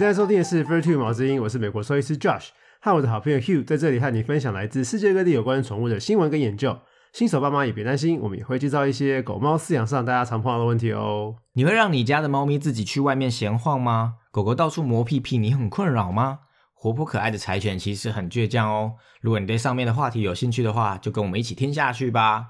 现在收听的是 Virtue 毛之音，我是美国兽医师 Josh，和我的好朋友 Hugh 在这里和你分享来自世界各地有关宠物的新闻跟研究。新手爸妈也别担心，我们也会介绍一些狗猫饲养上大家常碰到的问题哦。你会让你家的猫咪自己去外面闲晃吗？狗狗到处磨屁屁，你很困扰吗？活泼可爱的柴犬其实很倔强哦。如果你对上面的话题有兴趣的话，就跟我们一起听下去吧。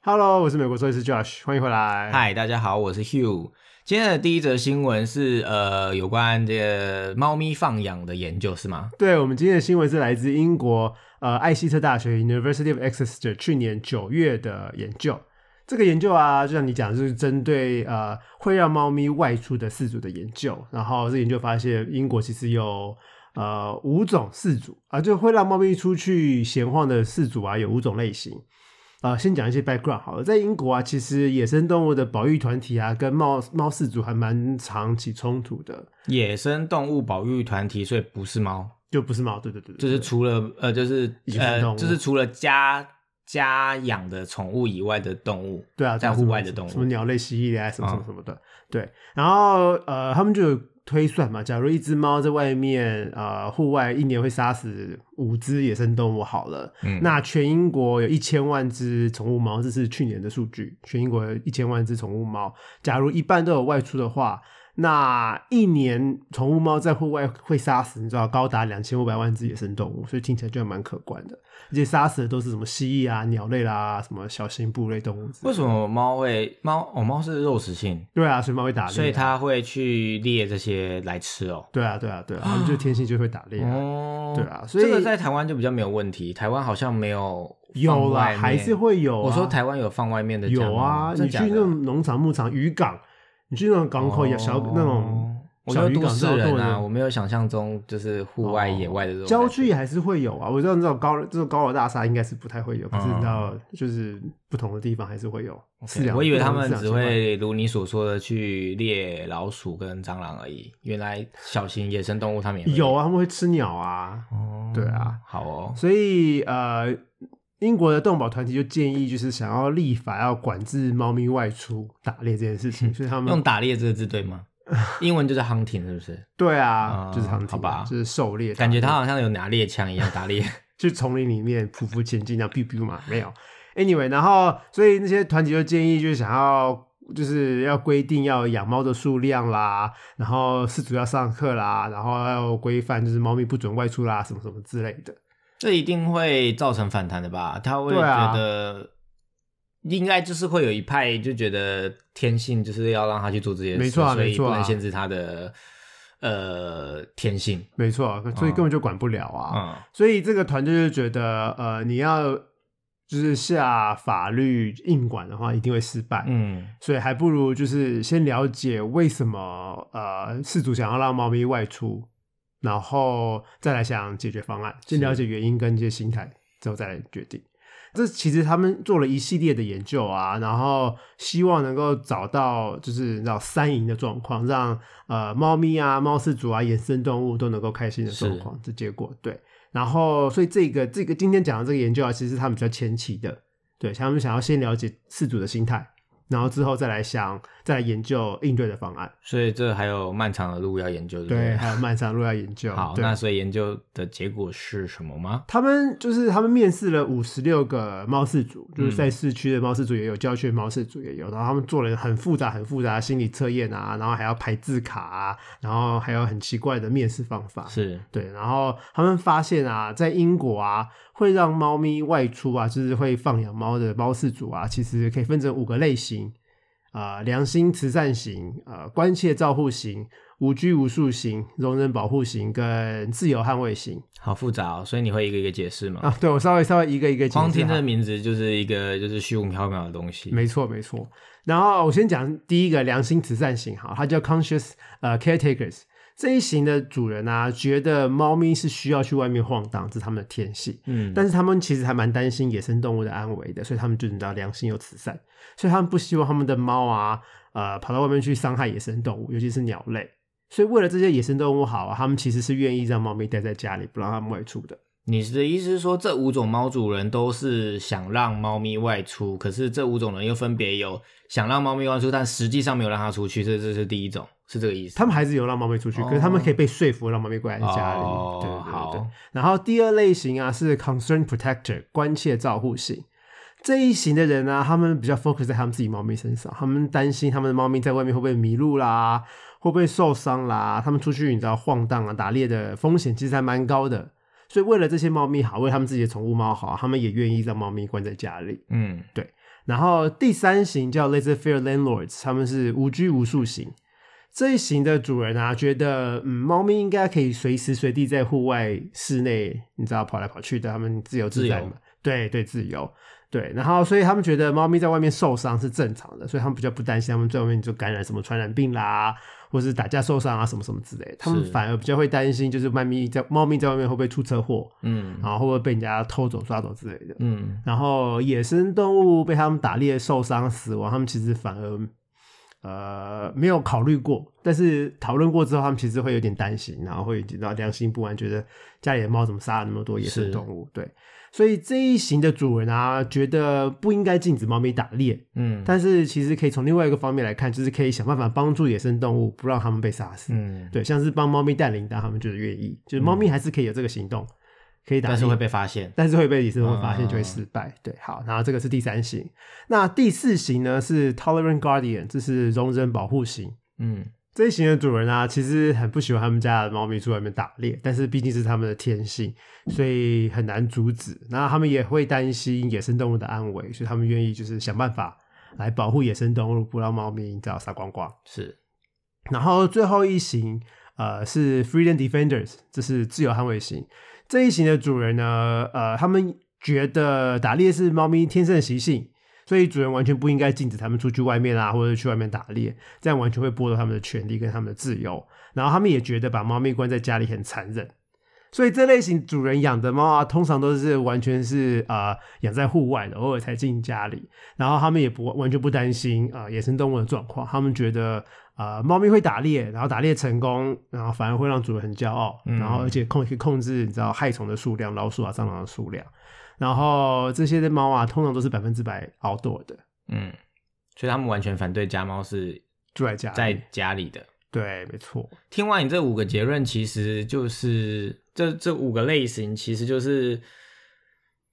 Hello，我是美国兽医师 Josh，欢迎回来。嗨，大家好，我是 Hugh。今天的第一则新闻是呃有关这个猫咪放养的研究是吗？对我们今天的新闻是来自英国呃艾希特大学 University of Exeter 去年九月的研究。这个研究啊，就像你讲，就是针对呃会让猫咪外出的饲主的研究。然后这研究发现，英国其实有呃五种饲主啊，就会让猫咪出去闲晃的饲主啊，有五种类型。啊，先讲一些 background 好了，在英国啊，其实野生动物的保育团体啊，跟猫猫氏族还蛮常起冲突的，野生动物保育团体，所以不是猫，就不是猫，对对对对就是除了呃，就是野生动物呃，就是除了家家养的宠物以外的动物，对啊，在户外的动物什么鸟类、蜥蜴啊，什么什么嗯什么的。对，然后呃，他们就有推算嘛，假如一只猫在外面呃户外一年会杀死五只野生动物，好了，嗯那全英国有一千万只宠物猫，这是去年的数据，全英国有一千万只宠物猫，假如一半都有外出的话。那一年宠物猫在户外会杀死，你知道高达两千五百万只野生动物，所以听起来就蛮可观的。而且杀死的都是什么蜥蜴啊、鸟类啦、什么小型哺乳类动物。为什么猫会猫？哦，猫是肉食性，对啊，所以猫会打猎、啊，所以它会去猎这些来吃哦。对啊，对啊，对啊，它们就天性就会打猎啊。哦，对啊所以这个在台湾就比较没有问题，台湾好像没有有啦，还是会有、啊。我说台湾有放外面的有啊，你去那种农场、牧场、渔港，你去那种港口、小那种小渔港就都市人啊，我没有想象中就是户外野外的这种郊区也还是会有啊。我知道这种高这种高楼大厦应该是不太会有，可是你知道，嗯就是不同的地方还是会有是。我以为他们只会如你所说的去猎老鼠跟蟑螂而已，原来小型野生动物他们也有啊，他们会吃鸟啊。哦，对啊，好哦，所以呃，英国的动保团体就建议，就是想要立法要管制猫咪外出打猎这件事情，所以他们用打猎这个字对吗？英文就是 hunting 是不是？对啊，啊就是 hunting，好吧就是狩猎，感觉他好像有拿猎枪一样打猎。去丛林里面匍匐前进，这样 biu biu 嘛，没有。Anyway，然后所以那些团体就建议，就是想要就是要规定要养猫的数量啦，然后饲主要上课啦，然后要规范就是猫咪不准外出啦，什么什么之类的。这一定会造成反弹的吧？他会觉得，应该就是会有一派就觉得天性就是要让他去做这些事，没错没错啊不能限制他的呃天性。没错，所以根本就管不了啊。嗯，所以这个团队就觉得，呃，你要就是下法律硬管的话，一定会失败。嗯，所以还不如就是先了解为什么呃饲主想要让猫咪外出，然后再来想解决方案，先了解原因跟一些心态之后再来决定。这其实他们做了一系列的研究啊，然后希望能够找到就是让三赢的状况，让呃猫咪啊、猫饲主啊、野生动物都能够开心的状况。这结果对，然后所以这个这个今天讲的这个研究啊，其实是他们比较前期的，对，他们想要先了解饲主的心态，然后之后再来想再来研究应对的方案。所以这还有漫长的路要研究，对不对，对？还有漫长路要研究。好，那所以研究的结果是什么吗？他们就是他们面试了五十六个猫饲主，嗯就是在市区的猫饲主也有，郊区的猫饲主也有，然后他们做了很复杂、很复杂的心理测验啊，然后还要排字卡啊，然后还有很奇怪的面试方法。是对，然后他们发现啊，在英国啊，会让猫咪外出啊，就是会放养猫的猫饲主啊，其实可以分成五个类型。啊、良心慈善型、呃，关切照护型、无拘无束型、容忍保护型跟自由捍卫型好复杂哦，所以你会一个一个解释吗？啊。对我稍微稍微一个一个解释光听这个名字就是一个就是虚无缥缈的东西。没错没错。然后我先讲第一个良心慈善型，哈，它叫 conscious 呃 caretakers。这一型的主人啊，觉得猫咪是需要去外面晃荡，这是他们的天性。嗯，但是他们其实还蛮担心野生动物的安危的，所以他们就你知道良心又慈善，所以他们不希望他们的猫啊，呃，跑到外面去伤害野生动物，尤其是鸟类。所以为了这些野生动物好啊，他们其实是愿意让猫咪待在家里，不让它们外出的。你的意思是说，这五种猫主人都是想让猫咪外出，可是这五种人又分别有想让猫咪外出，但实际上没有让它出去，这这是第一种，是这个意思。他们还是有让猫咪出去，可是他们可以被说服让猫咪关在家里。哦对对对对好。然后第二类型啊是 concern protector 关切照护型。这一型的人呢、他们比较 focus 在他们自己猫咪身上，他们担心他们的猫咪在外面会不会迷路啦，会不会受伤啦，他们出去你知道晃荡啊、打猎的风险其实还蛮高的。所以为了这些猫咪好，为他们自己的宠物猫好，他们也愿意让猫咪关在家里。嗯对然后第三型叫 laissez-faire landlords，他们是无拘无束型。这一型的主人啊，觉得嗯，猫咪应该可以随时随地在户外、室内，你知道跑来跑去的，他们自由自在嘛。对对，自由。对，然后所以他们觉得猫咪在外面受伤是正常的，所以他们比较不担心他们在外面就感染什么传染病啦，或是打架受伤啊什么什么之类的。他们反而比较会担心，就是猫咪在猫咪在外面会不会出车祸，嗯然后会不会被人家偷走、抓走之类的。嗯然后野生动物被他们打猎受伤死亡，他们其实反而呃没有考虑过，但是讨论过之后，他们其实会有点担心，然后会然后良心不安，觉得家里的猫怎么杀了那么多野生动物？对，所以这一型的主人啊，觉得不应该禁止猫咪打猎，嗯但是其实可以从另外一个方面来看，就是可以想办法帮助野生动物，不让它们被杀死。嗯，对，像是帮猫咪带铃铛，他们就是愿意，就是猫咪还是可以有这个行动，可以打，但是会被发现。但是会被野生动物发现嗯就会失败。对，好，然后这个是第三型。那第四型呢是 tolerant guardian，这是容忍保护型。嗯这一型的主人啊，其实很不喜欢他们家的猫咪出外面打猎，但是毕竟是他们的天性，所以很难阻止。那他们也会担心野生动物的安危，所以他们愿意就是想办法来保护野生动物，不让猫咪你知道杀光光。是然后最后一型，呃，是 freedom defenders，这是自由捍卫型。这一型的主人呢，呃，他们觉得打猎是猫咪天生的习性，所以主人完全不应该禁止他们出去外面啊，或者去外面打猎，这样完全会剥夺他们的权利跟他们的自由。然后他们也觉得把猫咪关在家里很残忍。所以这类型主人养的猫啊，通常都是完全是呃养在户外的，偶尔才进家里。然后他们也不完全不担心啊、呃野生动物的状况，他们觉得呃猫咪会打猎，然后打猎成功，然后反而会让主人很骄傲，嗯然后而且控可以控制你知道害虫的数量，老鼠啊蟑螂的数量。然后这些的猫啊，通常都是百分之百 outdoor 的，嗯，所以他们完全反对家猫是住在家。在家里的。对，没错，听完你这五个结论，其实就是这这五个类型，其实就是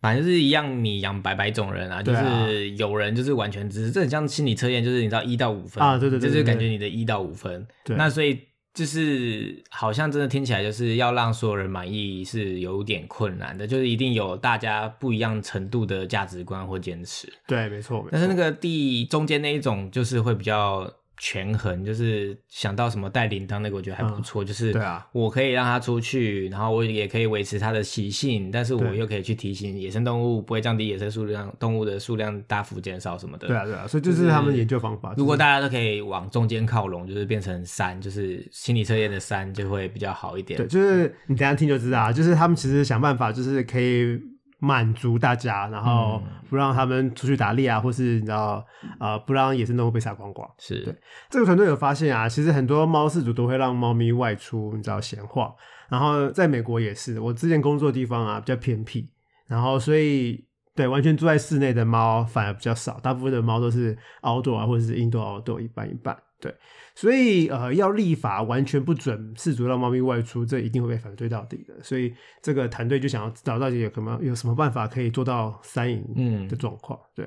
反正是一样，你养百百种人啊，就对啊是有人就是完全支持，这很像心理测验，就是你知道一到五分啊对对对就是感觉你的一到五分。对那所以就是好像真的听起来就是要让所有人满意是有点困难的，就是一定有大家不一样程度的价值观或坚持。对，没错，没错。但是那个第中间那一种就是会比较权衡，就是想到什么带铃铛那个，我觉得还不错。就是对啊，我可以让它出去，然后我也可以维持它的习性，但是我又可以去提醒野生动物不会降低野生数量，动物的数量大幅减少什么的。对啊，对啊，所以这是他们研究方法。如果大家都可以往中间靠拢，就是变成三，就是心理测验的三，就会比较好一点。对，就是你等一下听就知道啊，就是他们其实想办法，就是可以满足大家，然后嗯不让他们出去打猎啊，或是你知道呃，不让野生动物被杀光光。是，对这个团队有发现啊，其实很多猫饲主都会让猫咪外出，你知道闲晃。然后在美国也是，我之前工作的地方啊比较偏僻，然后所以对完全住在室内的猫反而比较少，大部分的猫都是 outdoor 啊或者是 indoor outdoor 一半一半。对，所以呃要立法完全不准饲主让猫咪外出，这一定会被反对到底的。所以这个团队就想要找到底有什么有什么办法可以做到三赢嗯的状况。对，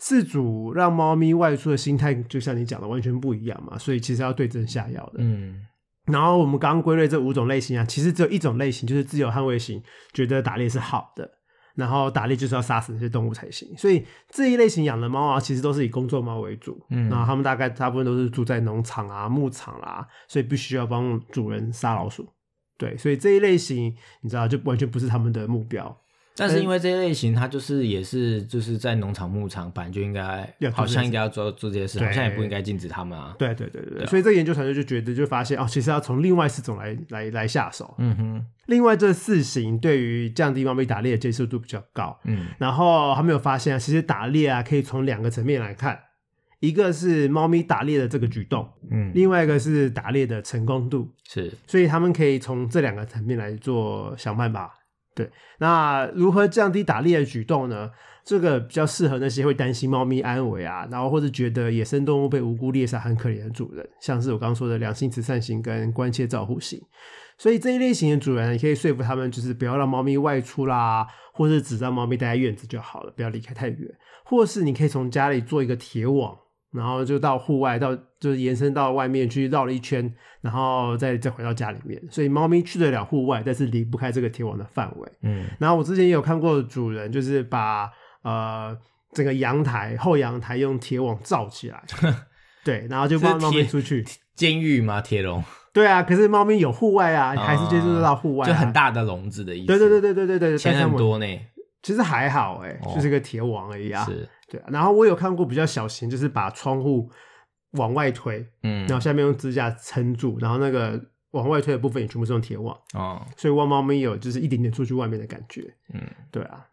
饲主让猫咪外出的心态，就像你讲的完全不一样嘛，所以其实要对症下药的。嗯然后我们刚刚归类这五种类型啊，其实只有一种类型，就是自由捍卫型，觉得打猎是好的，然后打猎就是要杀死那些动物才行。所以这一类型养的猫啊，其实都是以工作猫为主，嗯然后他们大概大部分都是住在农场啊、牧场啦、所以必须要帮主人杀老鼠。对，所以这一类型你知道就完全不是他们的目标。但是因为这些类型，它就是也是就是在农场、牧场，本来就应该要好像应该要做做这些事，对好像也不应该禁止他们啊。对对对对所以这个研究团队就觉得就发现哦，其实要从另外四种来来来下手。嗯哼，另外这四型对于降低猫咪打猎的接受度比较高。嗯。然后他们有发现啊，其实打猎啊可以从两个层面来看，一个是猫咪打猎的这个举动，嗯，另外一个是打猎的成功度，是。所以他们可以从这两个层面来做想办法对那如何降低打猎的举动呢？这个比较适合那些会担心猫咪安危啊，然后或者觉得野生动物被无辜猎杀很可怜的主人，像是我刚刚说的良心慈善型跟关切照护型。所以这一类型的主人，你可以说服他们，就是不要让猫咪外出啦，或是只让猫咪待在院子就好了，不要离开太远。或是你可以从家里做一个铁网，然后就到户外，到就是延伸到外面去绕了一圈，然后再再回到家里面。所以猫咪去得了户外，但是离不开这个铁网的范围。嗯，然后我之前也有看过主人，就是把呃整个阳台后阳台用铁网罩起来，对，然后就放猫咪出去。监狱吗？铁笼？对啊，可是猫咪有户外啊，还是接触到户外、啊，就很大的笼子的意思。对对对对对对对，钱很多呢。其实还好哎、哦。就是个铁网而已啊。是，对啊，然后我有看过比较小型，就是把窗户往外推，嗯。然，后下面用支架撑住，然后那个往外推的部分也全部是用铁网，哦，所以汪猫咪有就是一点点出去外面的感觉。嗯，对啊，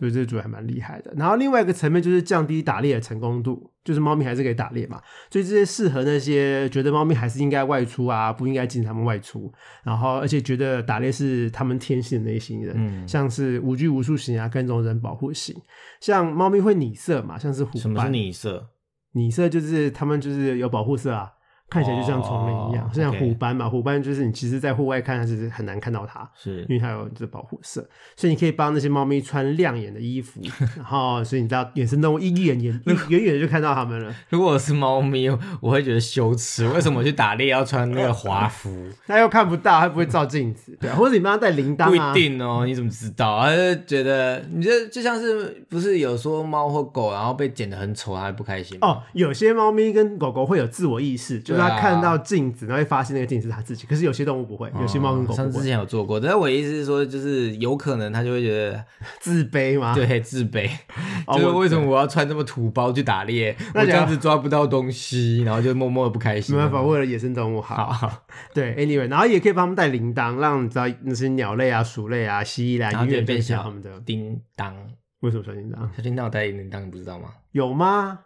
所以这组还蛮厉害的。然后另外一个层面就是降低打猎的成功度，就是猫咪还是可以打猎嘛，所以这些适合那些觉得猫咪还是应该外出啊，不应该禁止它们外出，然后而且觉得打猎是他们天性的那一型人，嗯像是无拘无束型啊，跟踪人保护型，像猫咪会拟色嘛，像是虎什么是，拟色？拟色就是他们就是有保护色啊。看起来就像丛林一样，哦就像虎斑嘛。虎斑就是你其实在户外看它是很难看到它，是因为它有这保护色，所以你可以帮那些猫咪穿亮眼的衣服，然后所以你知道野生动物一眼眼远远的就看到它们了。如果我是猫咪，我会觉得羞耻。为什么我去打猎要穿那个华服？它又看不到，它不会照镜子，对啊，或者你帮它戴铃铛不啊，一定哦，你怎么知道？他就觉得，你这就像是不是有说猫或狗，然后被剪得很丑，它会不开心？哦，有些猫咪跟狗狗会有自我意识，就是它对啊看到镜子，然后会发现那个镜子是它自己。可是有些动物不会，有些猫跟狗哦上次之，前有做过，但是我的意思是说，就是有可能它就会觉得自卑吗？对自卑，哦就是为什么我要穿这么土包去打猎？那就我这样子抓不到东西，然后就默默的不开心。没办法，为了野生动物好。对，anyway，然后也可以帮他们带铃铛，让你知道那些鸟类啊、鼠类啊、蜥蜴啦，然后就永远变小知道它们的。叮当，为什么小铃铛？小叮当有带铃铛，你不知道吗？有吗？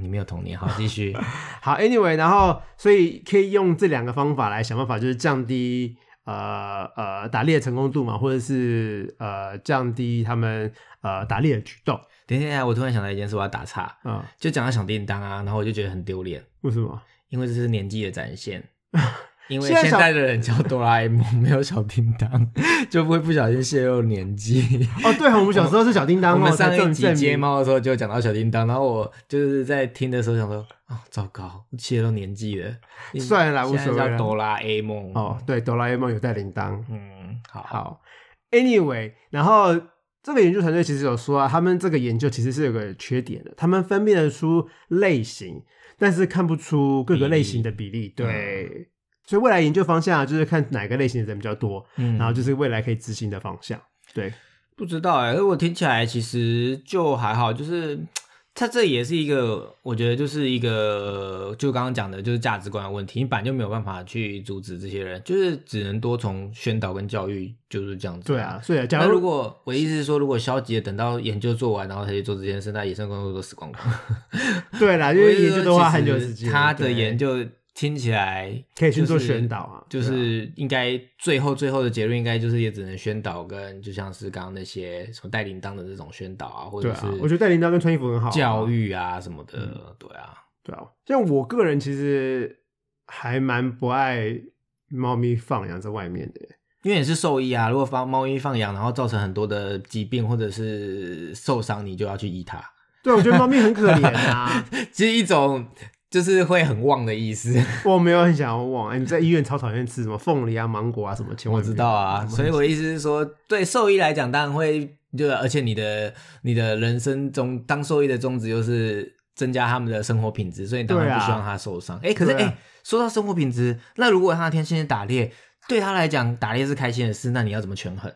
你没有童年，好，继续。好，anyway，然后所以可以用这两个方法来想办法，就是降低呃呃打猎的成功度嘛，或者是呃降低他们呃打猎的举动等一下，我突然想到一件事，我要打岔，嗯、就讲到响叮当啊，然后我就觉得很丢脸，为什么？因为这是年纪的展现。因为现在的人叫哆啦 A 梦，没有小叮当，就不会不小心泄露年纪。哦，对，我们小时候是小叮当哦，我们上一集接猫的时候就讲到小叮当，然后我就是在听的时候想说，啊、糟糕，泄露年纪了。算了啦无所谓叫哆啦 A 梦。哦，对，哆啦 A 梦有带铃铛。嗯，好，好，anyway，然后这个研究团队其实有说啊，他们这个研究其实是有个缺点的，他们分辨得出类型，但是看不出各个类型的比例。对，所以未来研究方向啊就是看哪个类型的人比较多，嗯然后就是未来可以执行的方向。对，不知道哎、欸，我听起来其实就还好，就是 它这也是一个，我觉得就是一个，就刚刚讲的，就是价值观的问题。你本来就没有办法去阻止这些人，就是只能多从宣导跟教育，就是这样子。对啊，，所以假如如果我的意思是说，如果消极的等到研究做完，然后才去做这件事，那野生动物都死光光。对啦，因为研究的话很久时间，他的研究听起来可以去做宣导啊，就是应该最后最后的结论应该就是也只能宣导跟就像是刚刚那些什么带铃铛的这种宣导啊，或者是啊，我觉得带铃铛跟穿衣服很好啊，教育啊什么的，嗯对啊，对啊，像我个人其实还蛮不爱猫咪放养在外面的。因为你是兽医啊，如果放猫咪放养，然后造成很多的疾病或者是受伤，你就要去医它，对，我觉得猫咪很可怜啊，其实一种就是会很旺的意思。我没有很想要旺。哎你在医院超讨厌吃什么凤梨啊、芒果啊什么，千万我知道啊，所以我的意思是说，对兽医来讲，当然会，就而且你的你的人生中当兽医的宗旨就是增加他们的生活品质，所以你当然不希望他受伤。哎、可是哎、说到生活品质，那如果他那天先去打猎，对他来讲打猎是开心的事，那你要怎么权衡？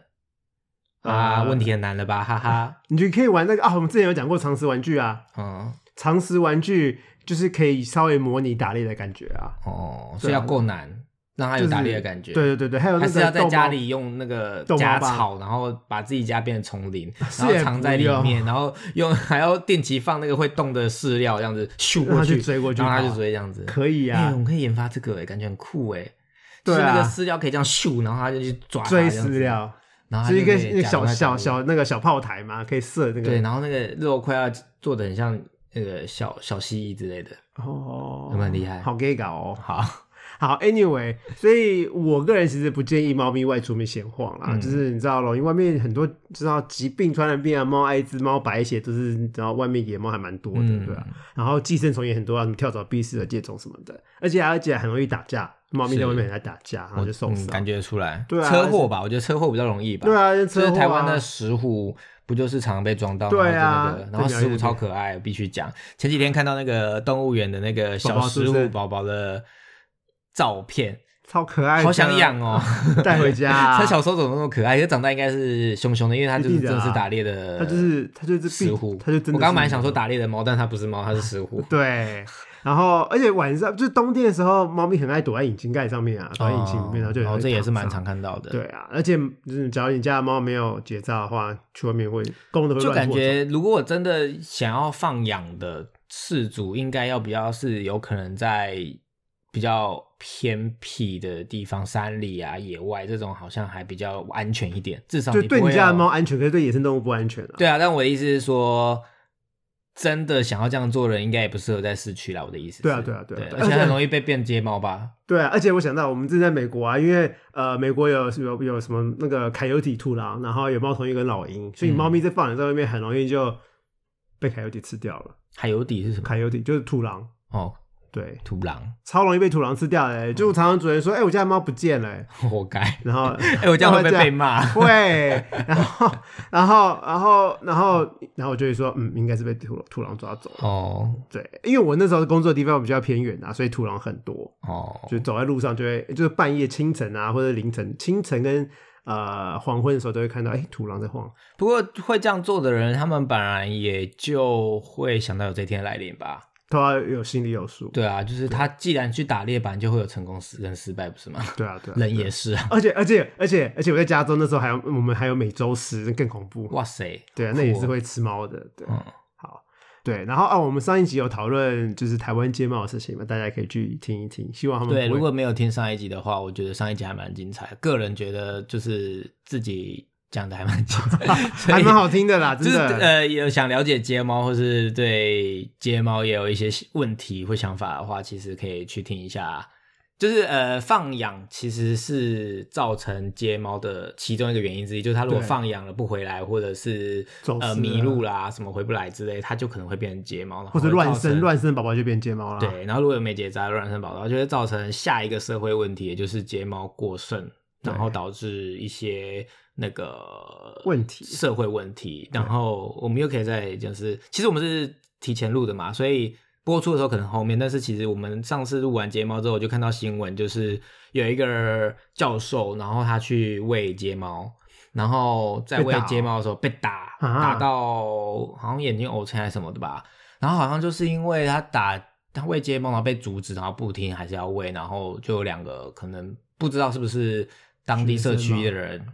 啊，呃问题很难了吧，哈哈。你就可以玩那个啊，我们之前有讲过常识玩具啊，嗯，常识玩具就是可以稍微模拟打猎的感觉啊。哦，所以要够难，让他有打猎的感觉。对对对对，还有那个还是要在家里用那个逗猫棒夹草，然后把自己家变成丛林，然后藏在里面，然后 用还要定期放那个会动的饲料，这样子咻过去去追过去然后它就追这样子。可以哎、啊我，们可以研发这个、哎，感觉很酷哎。对啊饲料可以这样咻，然后它就去抓它追饲。料。然后是一个小小小那个小炮台嘛，可以射那个。对，然后那个肉块要做的很像那个小小蜥蜴之类的。哦，有没有很厉害好 gay 搞哦。好，好，anyway，所以我个人其实不建议猫咪外出面闲晃啦，嗯就是你知道咯，因为外面很多知道疾病、传染病啊，猫艾滋、猫白血都是你知道外面野猫还蛮多的，嗯对啊。然后寄生虫也很多啊，什么跳蚤、蜱式的疥虫什么的，而且而且很容易打架，猫咪在外面很爱打架，然后就受伤。嗯感觉得出来。对啊车祸吧，我觉得车祸比较容易吧。对啊，就就是车祸啊台湾的石虎，不就是常常被撞到？对啊然后就那个然后石虎对对超可爱，必须讲。前几天看到那个动物园的那个小宝宝是不是石虎宝宝的照片，超可爱，好想养哦。带回家啊。它小时候怎么那么可爱？可是长大应该是凶凶的，因为它就是一定的啊真的是打猎的，它就是它就是石虎。它就真的。我刚刚本来想说，打猎的猫，但它不是猫，它是石虎。对。然后，而且晚上就是冬天的时候，猫咪很爱躲在引擎盖上面啊，躲在引擎里面，然后就哦，会这也是蛮常看到的。对啊，而且就是假如你家的猫没有结扎的话，去外面会公的会就感觉，如果我真的想要放养的饲主，应该要比较是有可能在比较偏僻的地方，山里啊、野外这种，好像还比较安全一点。至少走，就对你家的有猫安全，可是对野生动物不安全啊。对啊，但我的意思是说，真的想要这样做的人，应该也不适合在市区啦。我的意思是，对啊对啊对啊而且很容易被变街猫吧？对啊，而且我想到我们之前在美国啊，因为呃，美国有有有什么那个凯尤体兔狼，然后有猫头鹰跟老鹰，所以嗯猫咪在放养在外面很容易就被凯尤体吃掉了。海油底是什么？凯尤体就是兔狼，哦，对，土狼，超容易被土狼吃掉的、欸。就常常主人说，哎、我家的猫不见了、欸 活该。然后 哎、我这样会不会被骂？会，然后然后然后然后然后我就会说，嗯，应该是被土土狼抓走了。哦对，因为我那时候工作的地方比较偏远啊，所以土狼很多，哦，就走在路上就会，就是半夜清晨啊，或者凌晨清晨跟呃黄昏的时候都会看到，哎、土狼在晃。不过会这样做的人，他们本来也就会想到有这天来临吧？都要有心里有数。对啊，就是他既然去打猎，本来就会有成功失跟失败，不是吗？对啊，对啊，人也是啊。而且而且而且而且我在加州那时候还有我们还有美洲狮，那更恐怖。哇塞，对啊，那也是会吃猫的。对，嗯好，对，然后啊，我们上一集有讨论就是台湾街猫的事情嘛，大家可以去听一听。希望他们对，如果没有听上一集的话，我觉得上一集还蛮精彩。个人觉得就是自己讲的还蛮 还蛮好听的啦，就是。呃，有想了解睫毛，或是对睫毛也有一些问题或想法的话，其实可以去听一下。就是呃，放养其实是造成睫毛的其中一个原因之一，就是它如果放养了不回来，或者是呃迷路啦，什么回不来之类，它就可能会变成街猫，然后或者乱生，乱生宝宝就变睫毛了。，对，然后如果有没结扎、乱生宝宝，就会造成下一个社会问题，也就是睫毛过剩，对然后导致一些那个问题社会问题。然后我们又可以在就是，其实我们是提前录的嘛，所以播出的时候可能后面，但是其实我们上次录完睫毛之后，我就看到新闻，就是有一个教授，然后他去喂睫毛。然后在喂睫毛的时候被打，啊打到好像眼睛凹陷还是什么的吧。然后好像就是因为他打他喂睫毛，然后被阻止，然后不听还是要喂，然后就有两个可能不知道是不是当地社区的人，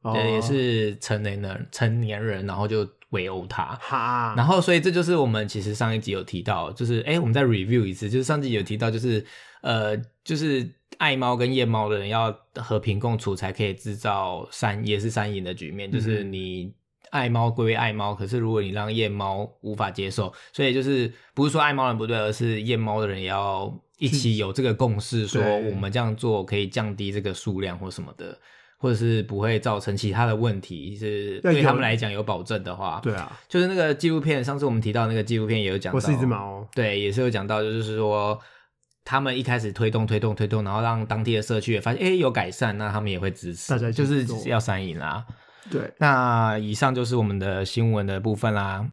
哦。对，也是成年人成年人，然后就围殴他。哈，然后，所以这就是我们其实上一集有提到，就是哎，我们再 review 一次，就是上集有提到，就是呃，就是爱猫跟夜猫的人要和平共处，才可以制造三也是三赢的局面，就是嗯。你爱猫归爱猫，可是如果你让夜猫无法接受，所以就是不是说爱猫人不对，而是夜猫的人也要一起有这个共识，说我们这样做可以降低这个数量或什么的。或者是不会造成其他的问题，是对他们来讲有保证的话，对啊，就是那个纪录片，上次我们提到那个纪录片也有讲到，我是一只猫，对，也是有讲到，就是说他们一开始推动推动推动，然后让当地的社区也发现，哎，有改善，那他们也会支持，大家就是要三赢啦。对，那以上就是我们的新闻的部分啦。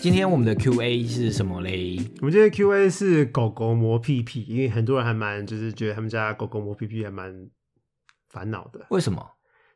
今天我们的 Q&A 是什么嘞？我们今天 Q A 是狗狗磨屁屁，因为很多人还蛮就是觉得他们家狗狗磨屁屁还蛮烦恼的，为什么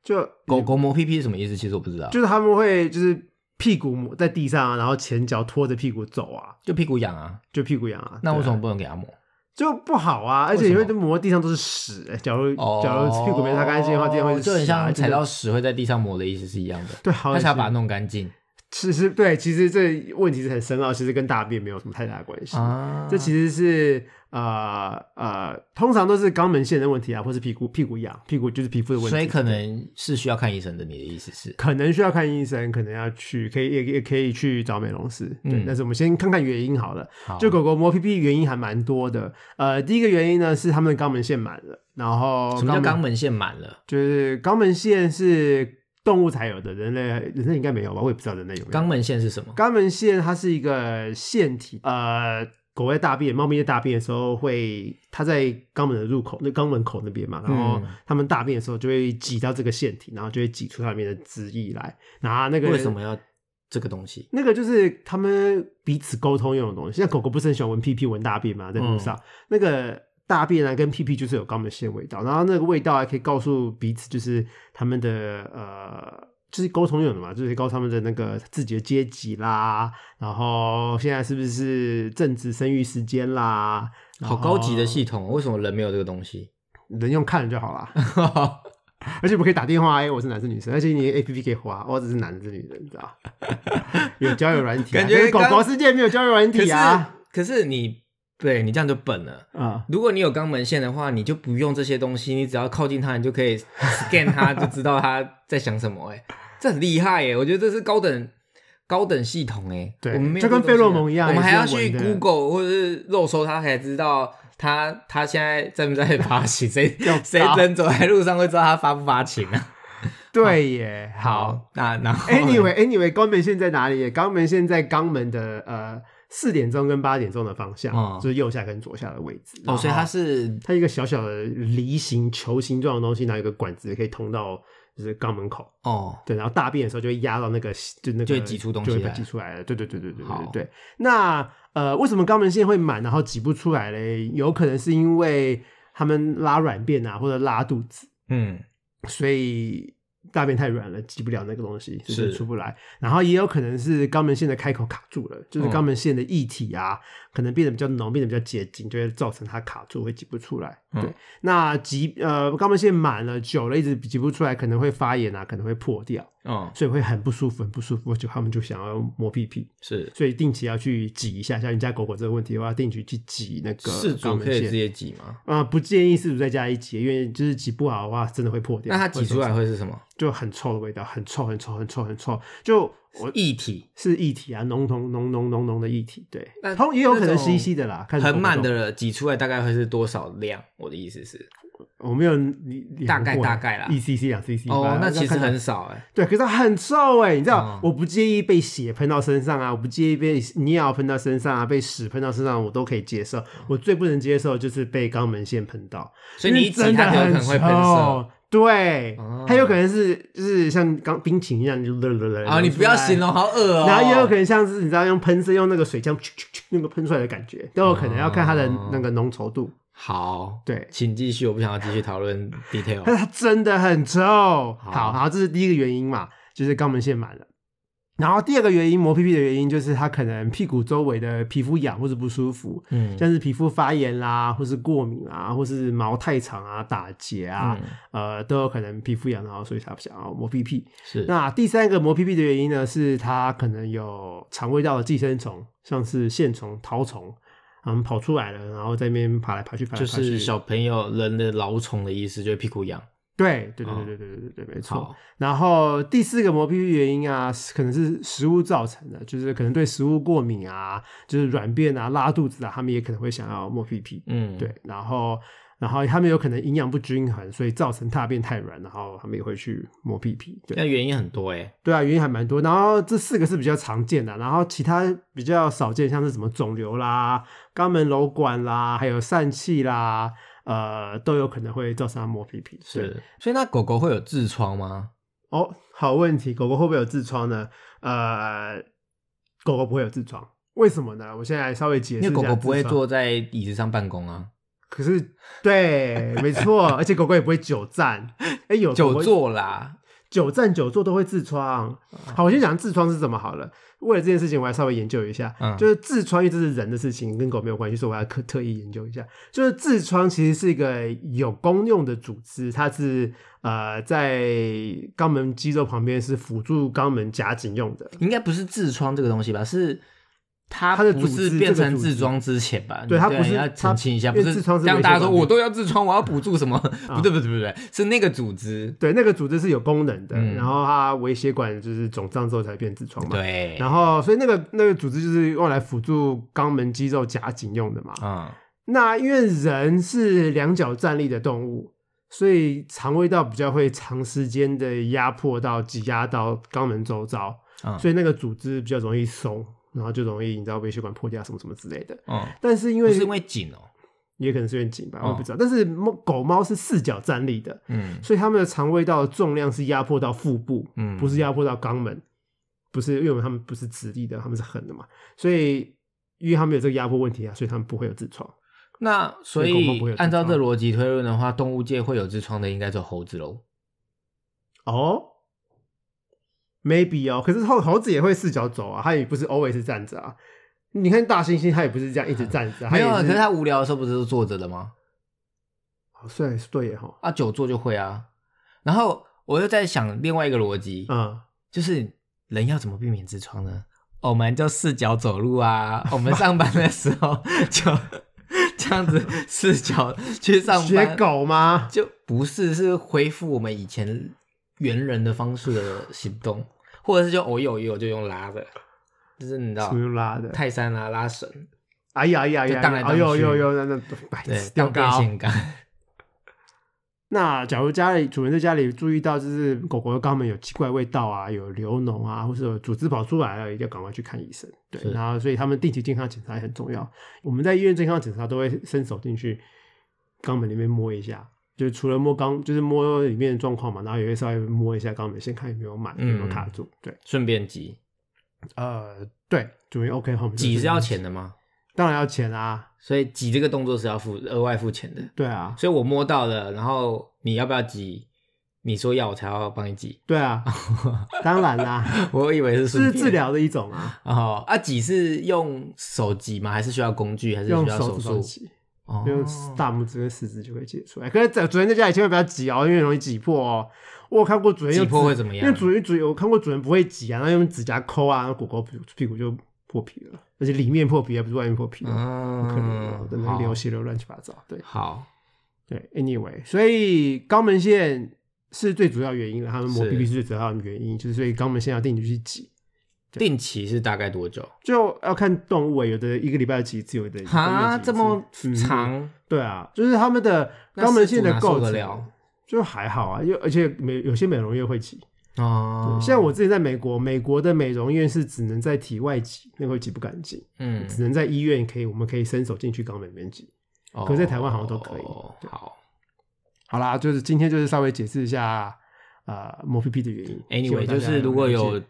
就狗狗磨屁屁是什么意思？其实我不知道，就就是他们会就是屁股磨在地上啊，然后前脚拖着屁股走啊，就屁股痒啊。就屁股痒啊那为什么不能给它磨？就不好啊？而且因为这磨地上都是屎、欸，假如、哦，假如屁股没擦干净的话，地上会是就很像踩到屎会在地上磨的意思是一样的。对，好恶心他才要把它弄干净。其实对，其实这问题是很深奥，其实跟大便没有什么太大的关系。啊，这其实是呃呃，通常都是肛门腺的问题啊，或是屁股屁股痒，屁股就是皮肤的问题，所以可能是需要看医生的。你的意思是？可能需要看医生，可能要去，可以也也可以去找美容师。对，嗯但是我们先看看原因好了。好就狗狗磨屁屁原因还蛮多的。呃，第一个原因呢是他们的肛门腺满了，然后什么叫肛门腺满了？就是肛门腺是动物才有的，人类人类应该没有吧？我也不知道人类有没有。肛门腺是什么？肛门腺它是一个腺体，呃，狗在大便、猫咪在大便的时候会，它在肛门的入口，那肛门口那边嘛，然后嗯它们大便的时候就会挤到这个腺体，然后就会挤出它里面的汁液来，然后那个为什么要这个东西？那个就是他们彼此沟通用的东西。现在狗狗不是很喜欢闻屁屁、闻大便嘛，在路上，那个大便啊跟屁屁就是有肛门腺味道，然后那个味道还可以告诉彼此，就是他们的呃。就是沟通用的嘛，就是告诉他们的那个自己的阶级啦，然后现在是不是正值生育时间啦，好高级的系统哦，为什么人没有这个东西？人用看就好啦。而且我们可以打电话，哎、我是男生女生，而且你 A P P 可以滑，我只是男的是女的，你知道？有交友软体啊、感觉狗狗世界没有交友软体啊。可是你对你这样就笨了。啊、如果你有肛门腺的话，你就不用这些东西，你只要靠近它，你就可以 scan 它，就知道它在想什么。哎，这很厉害耶！我觉得这是高等高等系统哎。对我们就跟费洛蒙一样我们还要去 Google 或者是肉搜它，才知道它它现在在不在发情。谁谁高人走在路上会知道它发不发情啊？对耶，好。，那然后 Anyway，Anyway，肛门腺在哪里？肛门腺在肛门的呃四点钟跟八点钟的方向，嗯就是右下跟左下的位置。哦，所以它是它一个小小的梨形球形状的东西，然后有个管子可以通到就是肛门口。哦对，然后大便的时候就会压到那个，就那个就会挤出东西就会被来挤出来了。对对对对对对好对对。那呃，为什么肛门腺会满，然后挤不出来嘞？有可能是因为他们拉软便啊，或者拉肚子，嗯所以大便太软了，挤不了那个东西，是出不来。然后也有可能是肛门腺的开口卡住了，就是嗯肛门腺的液体啊，可能变得比较浓，变得比较结晶，就会造成它卡住，会挤不出来。嗯对，那挤呃肛门腺满了久了，一直挤不出来，可能会发炎啊，可能会破掉。嗯所以会很不舒服，很不舒服，就他们就想要摸屁屁，是所以定期要去挤一下。像你家狗狗这个问题的话，定期去挤那个饲主肛门腺。可以直接挤吗？啊、不建议饲主在家里挤，因为就是挤不好的话，真的会破掉。那它挤出来会是什么？就很臭的味道，很臭，很臭，很臭，很臭。就我液体是液体啊，浓浓浓浓浓浓的液体，对那，通也有可能那种稀稀的啦，看很满的挤出来大概会是多少量？我的意思是，我没有大概大概啦一 cc 两 cc 哦，那其实很少哎。对，可是它很臭哎、你知道，哦我不介意被血喷到身上啊，我不介意被尿喷到身上啊，被屎喷到身上，我都可以接受。我最不能接受就是被肛门腺喷到，所以你真的它有可能很会喷射。臭。对，哦它有可能是就是像刚冰淇淋一样，就乐乐乐。啊，你不要形容，好恶哦。然后也有可能像是你知道用喷射用那个水枪那个喷出来的感觉，都有可能要看它的哦那个浓稠度。好，对，请继续，我不想要继续讨论 detail。但是它真的很臭。好，好，这是第一个原因嘛，就是肛门腺满了。然后第二个原因，磨屁屁的原因就是他可能屁股周围的皮肤痒或是不舒服，嗯像是皮肤发炎啦，或是过敏啊，或是毛太长啊、打结啊，嗯呃，都有可能皮肤痒，然后所以才想要磨屁屁。是那第三个磨屁屁的原因呢，是他可能有肠胃道的寄生虫，像是线虫、绦虫，嗯，跑出来了，然后在那边爬来爬去，爬来就爬去。是小朋友人的老虫的意思，就是屁股痒。对对对哦对对对对对对，没错。然后第四个磨屁屁原因啊，可能是食物造成的，就是可能对食物过敏啊，就是软便啊、拉肚子啊，他们也可能会想要磨屁屁。嗯，对，然后然后他们有可能营养不均衡，所以造成大便太软，然后他们也会去磨屁屁。对那原因很多哎。对啊，原因还蛮多。然后这四个是比较常见的，然后其他比较少见，像是什么肿瘤啦、肛门瘘管啦，还有疝气啦，呃，都有可能会造成它磨皮皮。是，所以那狗狗会有痔疮吗？哦，好问题，狗狗会不会有痔疮呢？呃，狗狗不会有痔疮，为什么呢？我现在稍微解释一下。因为狗狗不会，坐在椅子上办公啊，可是对，没错，而且狗狗也不会久站。哎，有久坐啦。久站久坐都会痔疮。好，我先讲痔疮是怎么好了。为了这件事情，我还稍微研究一下，嗯就是痔疮，因为这是人的事情，跟狗没有关系，所以我要特特意研究一下。就是痔疮其实是一个有功用的组织，它是呃在肛门肌肉旁边是辅助肛门夹紧用的。应该不是痔疮这个东西吧？是它它的不组织是变成痔疮之前吧？对它不是要澄清一下，不是痔疮是这样大家说我都要痔疮，我要补助什么？不对不对不对，是那个组织。对，那个组织是有功能的，嗯然后它微血管就是肿胀之后才变痔疮嘛。对，然后，所以那个那个组织就是用来辅助肛门肌肉夹紧用的嘛。嗯那因为人是两脚站立的动物，所以肠胃道比较会长时间的压迫到、挤压到肛门周遭，嗯所以那个组织比较容易松，然后就容易你知道微血管破掉什么什么之类的。嗯，但是因为是因为紧哦。也可能是因为紧吧，我也不知道。但是猫狗猫是四脚站立的，嗯所以它们的肠胃道的重量是压迫到腹部，嗯，不是压迫到肛门，不是因为它们不是直立的，它们是横的嘛，所以因为它们有这个压迫问题啊，所以它们不会有痔疮。那所所以按照这疮逻辑推论的话，动物界会有痔疮的应该是猴子喽。哦，maybe 哦，可是猴猴子也会四脚走啊，它也不是 always 站着啊。你看大猩猩，它也不是这样一直站着、啊，没有啊，可是它无聊的时候不是都坐着的吗？哦对对耶哈，啊，久坐就会啊。然后我又在想另外一个逻辑，嗯，就是人要怎么避免痔疮呢？我们就四脚走路啊，我们上班的时候就这样子四脚去上学班，狗吗？就不是是恢复我们以前猿人的方式的行动，或者是就偶有也有就用拉的，就是你知道什么用拉的？泰山啊拉绳，哎呀哎呀哎呀！就荡来荡哎呦去呦呦，那那白对痴，掉当电高。线杆，那假如家里主人在家里注意到，就是狗狗的肛门有奇怪味道啊，有流脓啊，或是有组织跑出来了，一定要赶快去看医生。对，然后所以他们定期健康检查也很重要。我们在医院健康检查都会伸手进去肛门里面摸一下，就除了摸肛，就是摸里面的状况嘛，然后也会稍微摸一下肛门，先看有没有满，有没有卡住。对，顺便挤呃，对，主人 OK 后面就挤是要钱的吗？当然要钱啊，所以挤这个动作是要付额外付钱的。对啊，所以我摸到了，然后你要不要挤？你说要，我才要帮你挤。对啊，当然啦，我以为是是治疗的一种啊，哦啊，挤是用手挤吗？还是需要工具？还是需要手术？哦，用大拇指跟食指就可以解出来。可是在主人在家里千万不要挤哦，因为容易挤破哦。我有看过主人用挤破会怎么样因为主人主人我看过主人不会挤啊，然后用指甲抠啊，然后狗狗屁屁股就破皮了，而且里面破皮，还不是外面破皮哦，嗯，可能流血流乱七八糟。对好，对，anyway，所以肛门腺是最主要原因了，他们磨是屁屁是最主要的原因，就是所以肛门腺要定期去挤。定期是大概多久？就要看动物欸，有的一个礼拜挤一次，有的一个哈，月挤一次这么嗯长？对啊，就是他们的肛门腺的构了？就还好啊，又而且美有些美容院会挤，哦，像我之前在美国，美国的美容院是只能在体外挤，那个会挤不干净，嗯，只能在医院可以，我们可以伸手进去肛门里面挤。哦可是在台湾好像都可以哦好。好啦，就是今天就是稍微解释一下呃磨皮皮的原因。，anyway，就是如果有解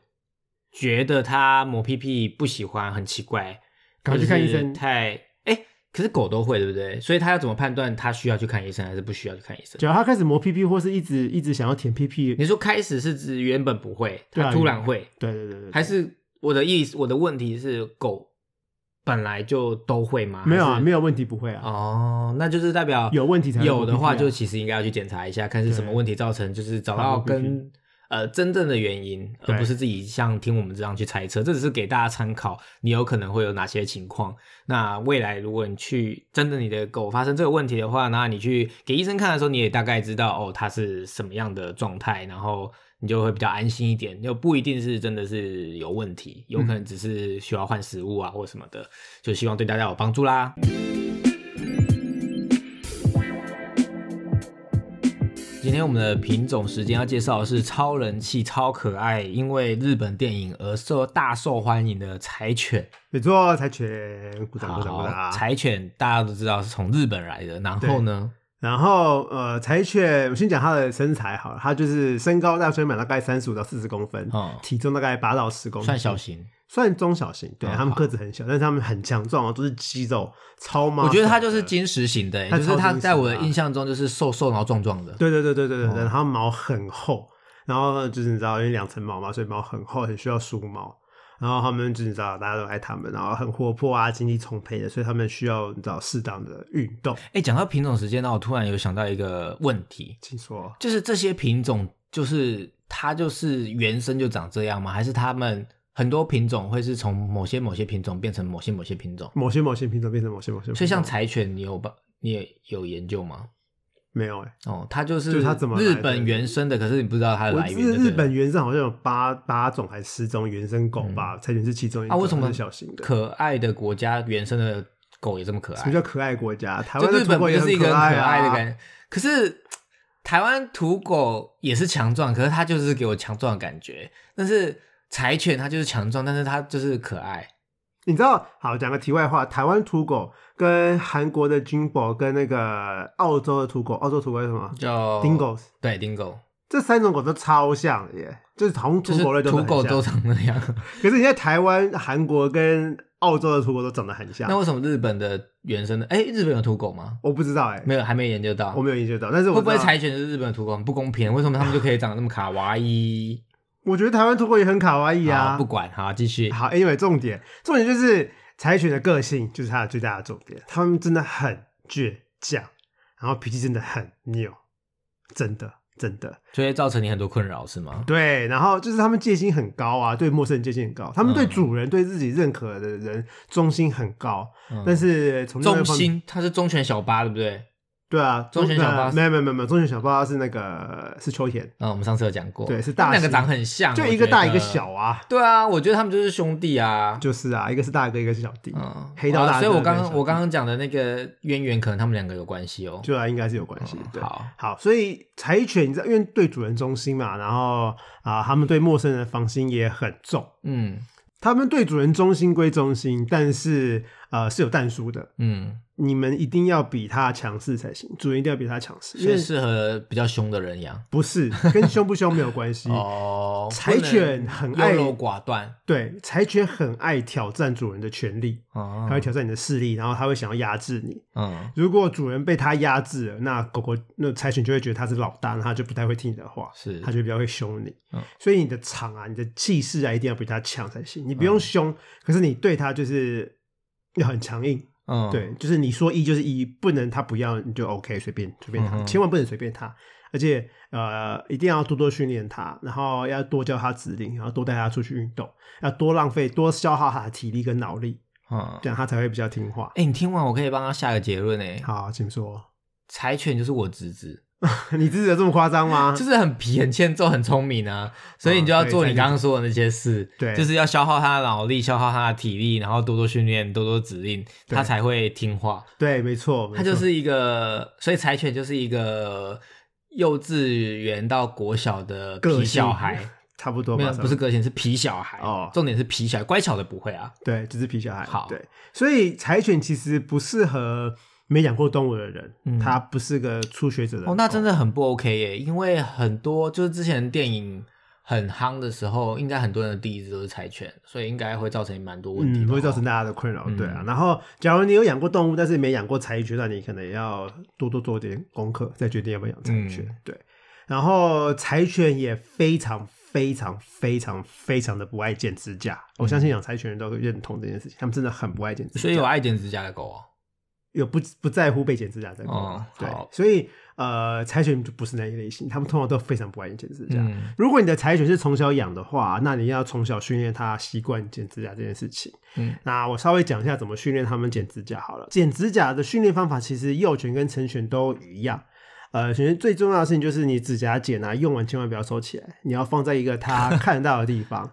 觉得他磨屁屁不喜欢，很奇怪，赶快去看医生。太哎，可是狗都会对不对？所以他要怎么判断他需要去看医生还是不需要去看医生？只要他开始磨屁屁，或是一直一直想要舔屁屁，你说开始是指原本不会，他突然会，对对对对，还是我的意思？我的问题是狗本来就都会吗？没有啊，没有问题不会啊，哦，那就是代表有问题才有的话，就其实应该要去检查一下，看是什么对。问题造成，就是找到跟呃真正的原因，而不是自己像听我们这样去猜测。这只是给大家参考，你有可能会有哪些情况。那未来如果你去真的你的狗发生这个问题的话，那你去给医生看的时候，你也大概知道哦它是什么样的状态，然后你就会比较安心一点。又不一定是真的是有问题，有可能只是需要换食物啊或什么的，就希望对大家有帮助啦。今天我们的品种时间要介绍的是超人气、超可爱，因为日本电影而受大受欢迎的柴犬。没错，柴犬，鼓掌鼓掌鼓，掌。柴犬大家都知道是从日本来的，然后呢，然后呃，柴犬，我先讲它的身材好了，它就是身高大身满大概三十五到四十公分，哦体重大概八到十公分，算小，型。算中小型。对，嗯它们个子很小，但是它们很强壮哦，都是肌肉，超猫。我觉得它就是金石型的、欸它就是它金石在我的啊印象中就是瘦瘦然后壮壮的。对对对对对对然后毛很厚，然后就是你知道，因为两层毛嘛，所以毛很厚，很需要梳毛。然后他们就是你知道，大家都爱他们，然后很活泼啊，精力充沛的，所以他们需要你知道适当的运动。哎，讲到品种时间，那我突然有想到一个问题，请说，就是这些品种，就是它就是原生就长这样吗？还是他们很多品种会是从某些某些品种变成某些某些品种？某些某些品种变成某些某些。所以像柴犬，你有吧？你也有研究吗？没有哎、哦，它就是就是它怎么日本原生的，可是你不知道它的来源。日本原生好像有八八种还是十种原生狗吧，柴犬是其中一个。啊，为什么小型的？可爱的国家原生的狗也这么可爱？什么叫可爱国家？台湾的土狗也日本不就是一个可爱的感觉？可是台湾土狗也是强壮，可是它就是给我强壮的感觉。但是柴犬它就是强壮，但是它就是可爱。你知道？好，讲个题外话，台湾土狗跟韩国的 Jimbo 跟那个澳洲的土狗，澳洲土狗是什么叫 Dingo，对 Dingo，这三种狗都超像的耶，就是好像就是土狗类都土狗都长那样。可是你在台湾、韩国跟澳洲的土狗都长得很像那。为什么日本的原生的？哎，日本有土狗吗？我不知道哎，没有，还没研究到我。没有研究到，但是我会不会柴犬是日本的土狗很不公平？为什么他们就可以长得那么卡哇伊？我觉得台湾土狗也很卡哇伊啊。不管，好继续。好，Anyway，重点重点就是柴犬的个性就是它的最大的重点，它们真的很倔强，然后脾气真的很拗，真的真的就会造成你很多困扰是吗？对，然后就是他们戒心很高啊，对陌生人戒心很高，他们对嗯主人、对自己认可的人忠心很高，嗯但是忠心，他是忠犬小八，对不对？对啊，忠犬小巴没有没有没有没有，忠犬小巴是那个是秋田，嗯，我们上次有讲过，对是他们两个长很像，就一个大一个。小啊，对啊，我觉得他们就是兄弟啊。就是啊，一个是大哥，一个是小弟，嗯，黑道大所以我刚刚我刚刚讲的那个渊源，可能他们两个有关系哦。就啊应该是有关系嗯，对。好，好，所以柴犬你知道，因为对主人忠心嘛，然后啊，他们对陌生人的防心也很重。嗯他们对主人忠心归忠心，但是呃是有淡书的，嗯，你们一定要比他强势才行，主人一定要比他强势，因以适合比较凶的人养。不是 跟凶不凶没有关系。哦，柴犬很爱优柔寡断。对，柴犬很爱挑战主人的权利，哦它会挑战你的势力，然后它会想要压制你。嗯如果主人被它压制了，那狗狗那柴犬就会觉得它是老大，那它就不太会听你的话，是它就比较会凶你。嗯所以你的场啊，你的气势啊，一定要比它强才行。你不用凶，可是你对它就是要很强硬。嗯，对，就是你说一就是一，不能他不要你就 OK，随便随便他，嗯千万不能随便他。而且呃，一定要多多训练他，然后要多教他指令，然后多带他出去运动，要多浪费、多消耗他的体力跟脑力，嗯，这样他才会比较听话。哎，你听完我可以帮他下个结论诶，好，请说。柴犬就是我侄子，你自己有这么夸张吗？就是很皮、很欠揍、很聪明啊，所以你就要做你刚刚说的那些事，对就是要消耗他的脑力，消耗他的体力，然后多多训练、多多指令，他才会听话。对，没错，他就是一个，所以柴犬就是一个幼稚园到国小的皮小孩，差不多吧，没有不是个性，是皮小孩。哦重点是皮小孩，乖巧的不会啊。对，就是皮小孩。好对，所以柴犬其实不适合没养过动物的人，嗯。它不是个初学者的哦，那真的的很不 OK 耶，因为很多就是之前电影很夯的时候，应该很多人的第一只都是柴犬，所以应该会造成蛮多问题会造成大家的困扰，嗯。对啊。然后，假如你有养过动物，但是没养过柴犬，那你可能也要多多做点功课，再决定要不要养柴犬。嗯。对，然后柴犬也非常非常非常非常的不爱剪指甲，我相信养柴犬人都会认同这件事情，他们真的很不爱剪指甲，所以有爱剪指甲的狗哦。有不不在乎被剪指甲这个，哦对，所以呃，柴犬就不是那一类型，他们通常都非常不爱剪指甲。嗯如果你的柴犬是从小养的话，那你要从小训练它习惯剪指甲这件事情。嗯，那我稍微讲一下怎么训练它们剪指甲好了。剪指甲的训练方法其实幼犬跟成犬都一样。呃，首先最重要的事情就是你指甲剪啊，用完千万不要收起来，你要放在一个它 看得到的地方。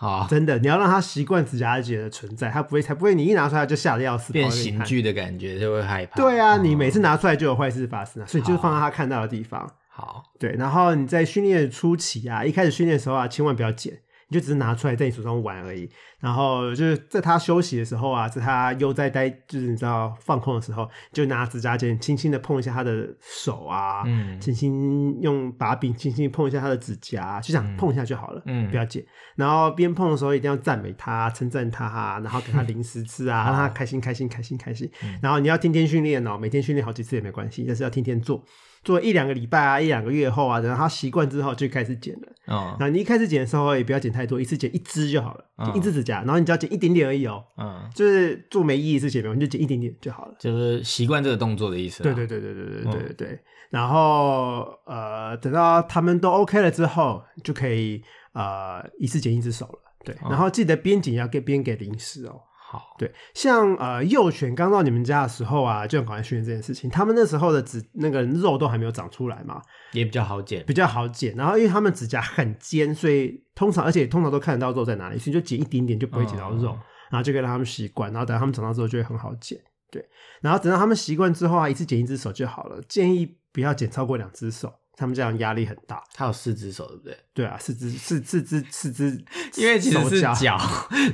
好，真的，你要让他习惯指甲姐的存在，他不会才不会你一拿出来就吓得要死，变跑给你看。刑具的感觉就会害怕。对啊，哦你每次拿出来就有坏事发生啊，所以就是放在他看到的地方。好，对，然后你在训练初期啊，一开始训练的时候啊，千万不要剪，你就只是拿出来在你手上玩而已。然后就是在他休息的时候啊，在他悠哉呆，就是你知道放空的时候，就拿指甲剪轻轻的碰一下他的手啊，嗯轻轻用把柄轻轻碰一下他的指甲，就想碰一下就好了，嗯不要剪。然后边碰的时候一定要赞美他、称赞他啊，然后给他零食吃啊，让他开心、开心、开心、开心。然后你要天天训练哦，每天训练好几次也没关系，但是要天天做。做一两个礼拜啊，一两个月后啊，等到他习惯之后就开始剪了。哦，那你一开始剪的时候也不要剪太多，一次剪一支就好了，一支指甲，然后你只要剪一点点而已哦，嗯，就是做没意义的事情没有，你就剪一点点就好了。就是习惯这个动作的意思。对对，对对对对对对对。然后呃，等到他们都 OK 了之后，就可以呃一次剪一只手了。对，然后记得边剪要给边给零食哦。好，对，像呃幼犬刚到你们家的时候啊，就很赶快训练这件事情。他们那时候的指那个肉都还没有长出来嘛，也比较好剪。比较好剪。然后因为他们指甲很尖，所以通常而且通常都看得到肉在哪里，所以就剪一点点就不会剪到肉，哦然后就可以让他们习惯。然后等到他们长大之后就会很好剪。对，然后等到他们习惯之后啊，一次剪一只手就好了。建议不要剪超过两只手，他们这样压力很大。它有四只手，对不对？对啊，四只四四只四只，因为其实是脚脚，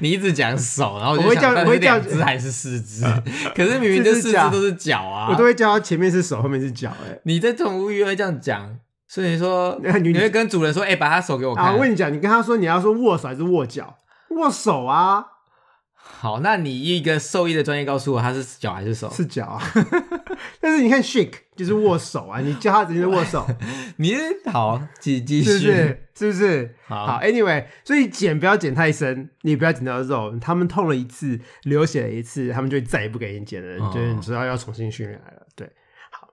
你一直讲手，然后我会叫我会叫两只还是四只，可是明明这四只都是脚啊，我都会叫他前面是手，后面是脚、哎。你在宠物医院会这样讲，所以说 你你会跟主人说，哎、把他手给我看。啊，我跟你讲，你跟他说你要说握手还是握脚？握手啊，好，那你一个兽医的专业告诉我，他是脚还是手？是脚啊。但是你看 shake 就是握手啊，你叫他直接握手，你是好，继继是不续。是？是不是？好好，anyway，所以剪不要剪太深，你也不要剪到肉。他们痛了一次，流血了一次，他们就再也不给你剪了，哦就是你知道要重新训练来了。对，好，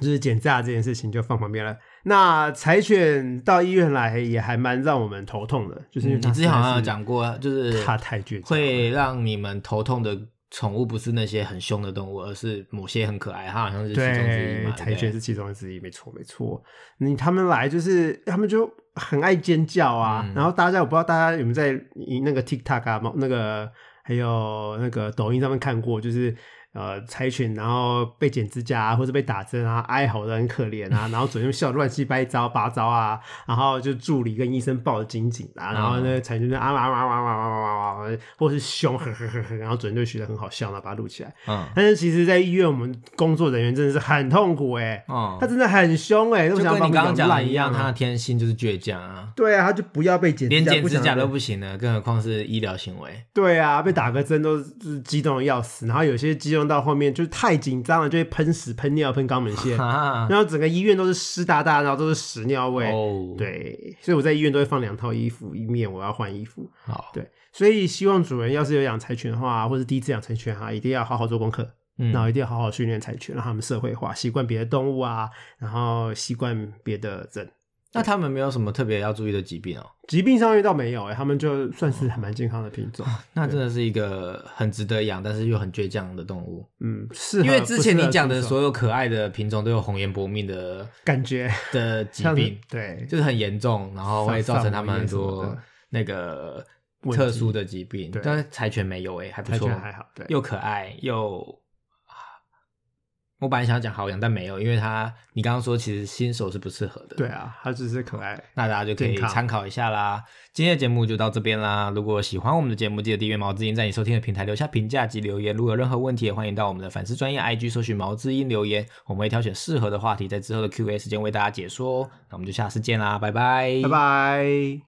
就是剪架这件事情就放旁边了。那柴犬到医院来也还蛮让我们头痛的，就是你之前好像讲过，就是它太倔强，会让你们头痛的宠物不是那些很凶的动物，而是某些很可爱，它好像是其中之一，嘛。柴犬是其中之一，没错没错。你他们来就是他们就很爱尖叫啊，嗯然后大家我不知道大家有没有在那个 TikTok 啊、那个还有那个抖音上面看过，就是。呃，柴犬然后被剪指甲啊，或者被打针啊，哀嚎的很可怜啊，然后嘴又笑得乱七八糟八糟啊，然后就助理跟医生抱得紧紧的、啊，然后那个柴犬就啊哇哇哇哇哇哇哇哇，或是凶呵呵呵呵，然后主人就觉得很好笑，然后把它录起来。嗯但是其实，在医院我们工作人员真的是很痛苦哎、哦他，真的很凶哎、欸，就想把我们跟你刚刚讲咬烂的一样，啊它的天性就是倔强啊，对啊，他就不要被剪连剪指甲都不行了，更何况是医疗行为。对啊，被打个针都是激动的要死，然后有些激动到后面就是太紧张了，就会喷屎、喷尿、喷肛门腺，啊，然后整个医院都是湿哒哒，然后都是屎尿味。哦，，对，所以我在医院都会放两套衣服，以免我要换衣服。好，对，所以希望主人要是有养柴犬的话，或是第一次养柴犬哈，一定要好好做功课，嗯然后一定要好好训练柴犬，让他们社会化，习惯别的动物啊，然后习惯别的人。那他们没有什么特别要注意的疾病哦？疾病上遇到没有、欸，他们就算是还蛮健康的品种。那真的是一个很值得养，但是又很倔强的动物。嗯，是因为之前你讲的所有可爱的品种都有红颜薄命的感觉的疾病，对，就是很严重，然后会造成他们很多那个特殊的疾病对。但是柴犬没有哎、还不错还好，对，又可爱又。我本来想讲好养，但没有，因为它你刚刚说其实新手是不适合的。对啊，它只是可爱。那大家就可以参考一下啦。今天的节目就到这边啦。如果喜欢我们的节目，记得订阅毛之音，在你收听的平台留下评价及留言。如果有任何问题，也欢迎到我们的粉丝专业 IG 搜寻毛之音留言，我们会挑选适合的话题，在之后的 Q&A 时间为大家解说哦。那我们就下次见啦，拜拜，拜拜。